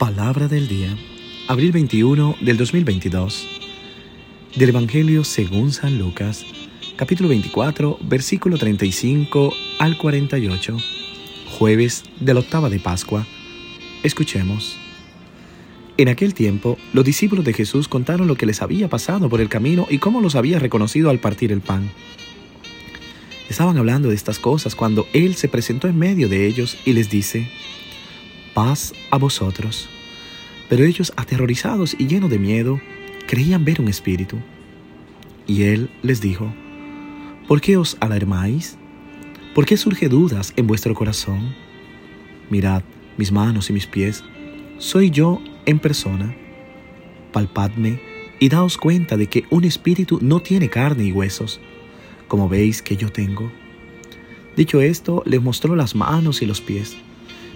Palabra del día, abril 21 del 2022, del Evangelio según San Lucas, capítulo 24, versículo 35 al 48, jueves de la octava de Pascua. Escuchemos. En aquel tiempo, los discípulos de Jesús contaron lo que les había pasado por el camino y cómo los había reconocido al partir el pan. Estaban hablando de estas cosas cuando Él se presentó en medio de ellos y les dice, paz a vosotros. Pero ellos, aterrorizados y llenos de miedo, creían ver un espíritu. Y él les dijo, ¿por qué os alarmáis? ¿Por qué surge dudas en vuestro corazón? Mirad mis manos y mis pies, soy yo en persona. Palpadme y daos cuenta de que un espíritu no tiene carne y huesos, como veis que yo tengo. Dicho esto, les mostró las manos y los pies.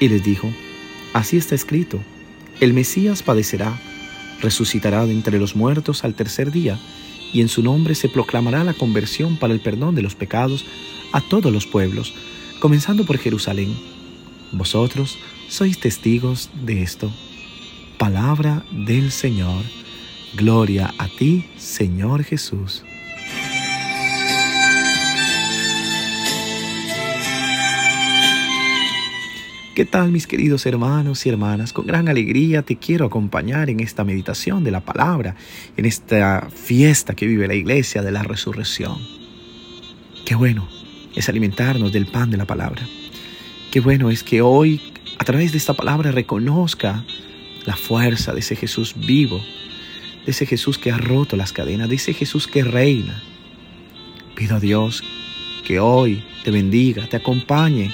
y les dijo, Así está escrito, el Mesías padecerá, resucitará de entre los muertos al tercer día, y en su nombre se proclamará la conversión para el perdón de los pecados a todos los pueblos, comenzando por Jerusalén. Vosotros sois testigos de esto. Palabra del Señor. Gloria a ti, Señor Jesús. ¿Qué tal mis queridos hermanos y hermanas? Con gran alegría te quiero acompañar en esta meditación de la palabra, en esta fiesta que vive la iglesia de la resurrección. Qué bueno es alimentarnos del pan de la palabra. Qué bueno es que hoy a través de esta palabra reconozca la fuerza de ese Jesús vivo, de ese Jesús que ha roto las cadenas, de ese Jesús que reina. Pido a Dios que hoy te bendiga, te acompañe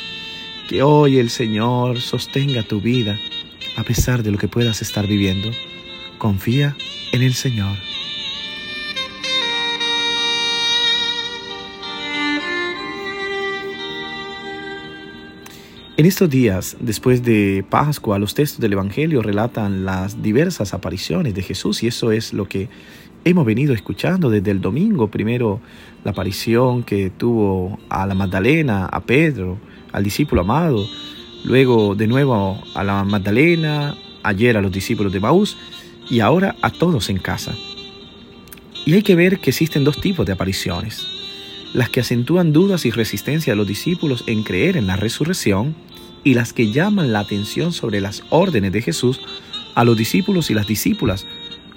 que hoy el Señor sostenga tu vida a pesar de lo que puedas estar viviendo. Confía en el Señor. En estos días, después de Pascua, los textos del Evangelio relatan las diversas apariciones de Jesús y eso es lo que hemos venido escuchando desde el domingo. Primero, la aparición que tuvo a la Magdalena, a Pedro, al discípulo amado, luego de nuevo a la Magdalena, ayer a los discípulos de Maús y ahora a todos en casa. Y hay que ver que existen dos tipos de apariciones. Las que acentúan dudas y resistencia a los discípulos en creer en la resurrección y las que llaman la atención sobre las órdenes de Jesús a los discípulos y las discípulas,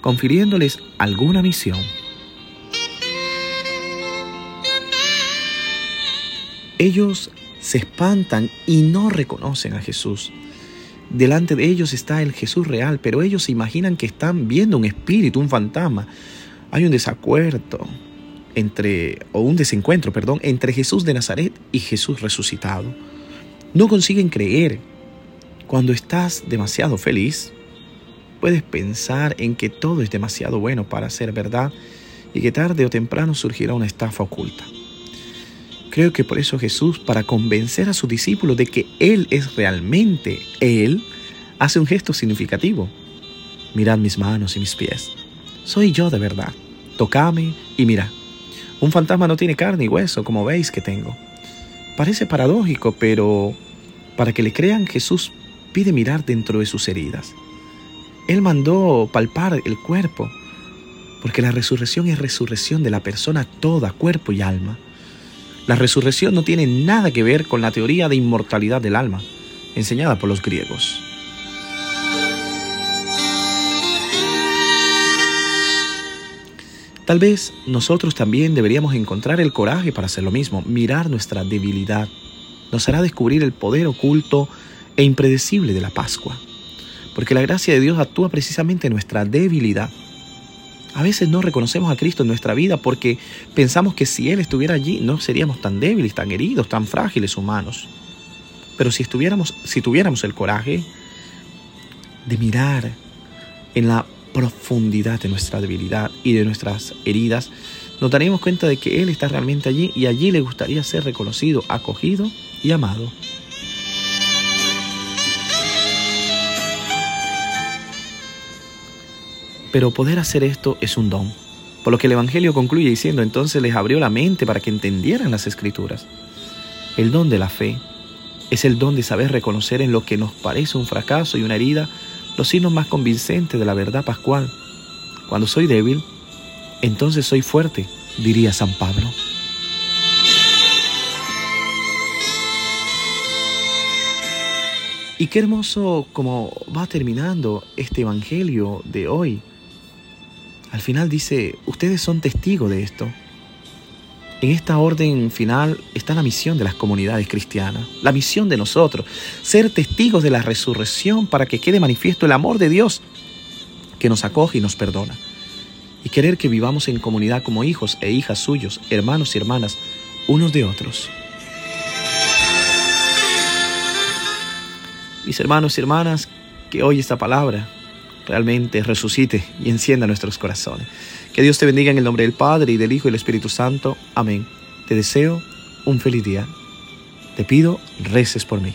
confiriéndoles alguna misión. Ellos se espantan y no reconocen a Jesús. Delante de ellos está el Jesús real, pero ellos se imaginan que están viendo un espíritu, un fantasma. Hay un desacuerdo entre, o un desencuentro, perdón, entre Jesús de Nazaret y Jesús resucitado. No consiguen creer. Cuando estás demasiado feliz, puedes pensar en que todo es demasiado bueno para ser verdad y que tarde o temprano surgirá una estafa oculta. Creo que por eso Jesús, para convencer a sus discípulos de que Él es realmente Él, hace un gesto significativo. Mirad mis manos y mis pies. Soy yo de verdad. Tocame y mira. Un fantasma no tiene carne y hueso, como veis que tengo. Parece paradójico, pero para que le crean, Jesús pide mirar dentro de sus heridas. Él mandó palpar el cuerpo, porque la resurrección es resurrección de la persona toda, cuerpo y alma. La resurrección no tiene nada que ver con la teoría de inmortalidad del alma, enseñada por los griegos. Tal vez nosotros también deberíamos encontrar el coraje para hacer lo mismo, mirar nuestra debilidad. Nos hará descubrir el poder oculto e impredecible de la Pascua, porque la gracia de Dios actúa precisamente en nuestra debilidad a veces no reconocemos a Cristo en nuestra vida porque pensamos que si Él estuviera allí no seríamos tan débiles, tan heridos, tan frágiles humanos. Pero si, estuviéramos, si tuviéramos el coraje, de mirar en la profundidad de nuestra debilidad y de nuestras heridas, nos daremos cuenta de que Él está realmente allí y allí le gustaría ser reconocido, acogido y amado. Pero poder hacer esto es un don, por lo que el Evangelio concluye diciendo entonces les abrió la mente para que entendieran las escrituras. El don de la fe es el don de saber reconocer en lo que nos parece un fracaso y una herida los signos más convincentes de la verdad pascual. Cuando soy débil, entonces soy fuerte, diría San Pablo. Y qué hermoso como va terminando este Evangelio de hoy. Al final dice, ustedes son testigos de esto. En esta orden final está la misión de las comunidades cristianas, la misión de nosotros, ser testigos de la resurrección para que quede manifiesto el amor de Dios que nos acoge y nos perdona. Y querer que vivamos en comunidad como hijos e hijas suyos, hermanos y hermanas, unos de otros. Mis hermanos y hermanas, que hoy esta palabra realmente resucite y encienda nuestros corazones. Que Dios te bendiga en el nombre del Padre y del Hijo y del Espíritu Santo. Amén. Te deseo un feliz día. Te pido, reces por mí.